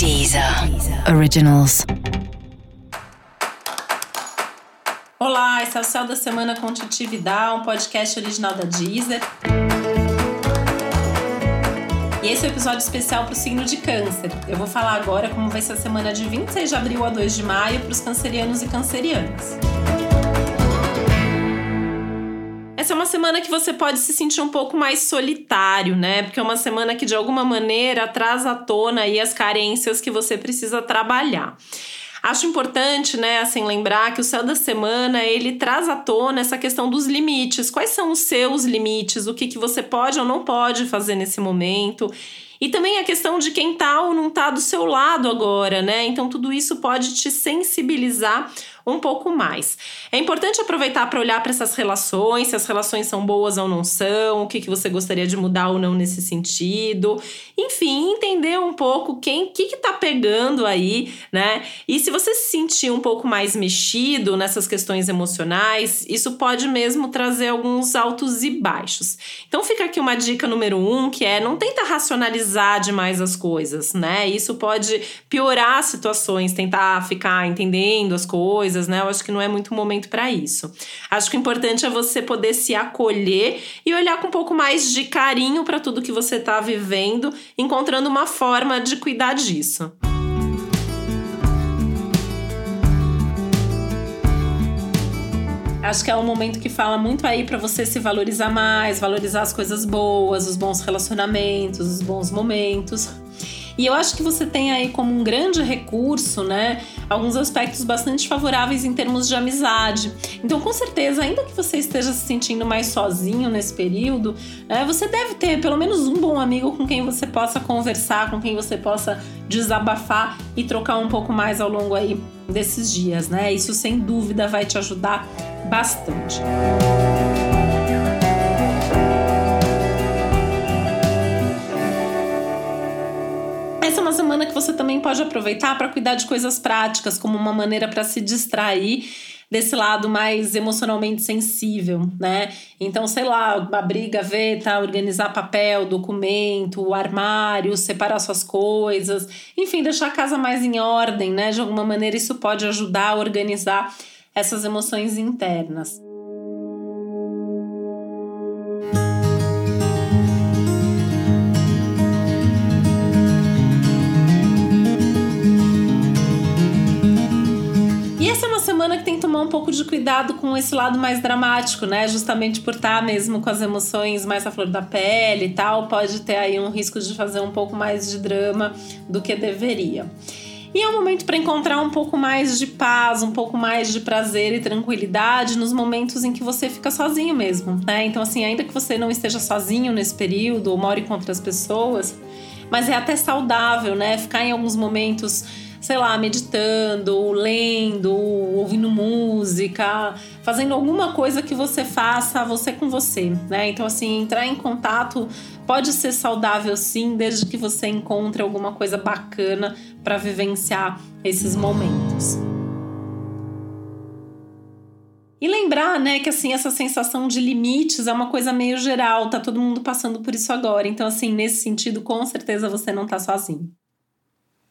Deezer Originals. Olá, esse é o Céu da Semana com Titi Vidal, um podcast original da Deezer. E esse é o episódio especial para o signo de Câncer. Eu vou falar agora como vai ser a semana de 26 de abril a 2 de maio para os cancerianos e cancerianas. Essa é uma semana que você pode se sentir um pouco mais solitário, né? Porque é uma semana que de alguma maneira traz à tona aí as carências que você precisa trabalhar. Acho importante, né, assim, lembrar que o céu da semana, ele traz à tona essa questão dos limites. Quais são os seus limites? O que, que você pode ou não pode fazer nesse momento? E também a questão de quem tá ou não tá do seu lado agora, né? Então tudo isso pode te sensibilizar um pouco mais. É importante aproveitar para olhar para essas relações, se as relações são boas ou não são, o que, que você gostaria de mudar ou não nesse sentido. Enfim, entender um pouco quem que, que tá pegando aí, né? E se você se sentir um pouco mais mexido nessas questões emocionais, isso pode mesmo trazer alguns altos e baixos. Então fica aqui uma dica número um, que é não tenta racionalizar demais as coisas, né? Isso pode piorar situações, tentar ficar entendendo as coisas coisas, né? Eu acho que não é muito momento para isso. Acho que o importante é você poder se acolher e olhar com um pouco mais de carinho para tudo que você está vivendo, encontrando uma forma de cuidar disso. Acho que é um momento que fala muito aí para você se valorizar mais, valorizar as coisas boas, os bons relacionamentos, os bons momentos. E eu acho que você tem aí como um grande recurso, né, alguns aspectos bastante favoráveis em termos de amizade. Então, com certeza, ainda que você esteja se sentindo mais sozinho nesse período, né, você deve ter pelo menos um bom amigo com quem você possa conversar, com quem você possa desabafar e trocar um pouco mais ao longo aí desses dias, né? Isso sem dúvida vai te ajudar bastante. Música uma semana que você também pode aproveitar para cuidar de coisas práticas, como uma maneira para se distrair desse lado mais emocionalmente sensível, né? Então, sei lá, abrir gaveta, organizar papel, documento, armário, separar suas coisas, enfim, deixar a casa mais em ordem, né? De alguma maneira, isso pode ajudar a organizar essas emoções internas. Semana que tem que tomar um pouco de cuidado com esse lado mais dramático, né? Justamente por estar mesmo com as emoções mais à flor da pele e tal, pode ter aí um risco de fazer um pouco mais de drama do que deveria. E é um momento para encontrar um pouco mais de paz, um pouco mais de prazer e tranquilidade nos momentos em que você fica sozinho mesmo, né? Então, assim, ainda que você não esteja sozinho nesse período ou more com outras pessoas, mas é até saudável, né? Ficar em alguns momentos sei lá, meditando, lendo, ouvindo música, fazendo alguma coisa que você faça você com você, né? Então, assim, entrar em contato pode ser saudável sim, desde que você encontre alguma coisa bacana para vivenciar esses momentos. E lembrar, né, que assim, essa sensação de limites é uma coisa meio geral, tá todo mundo passando por isso agora. Então, assim, nesse sentido, com certeza você não tá sozinho.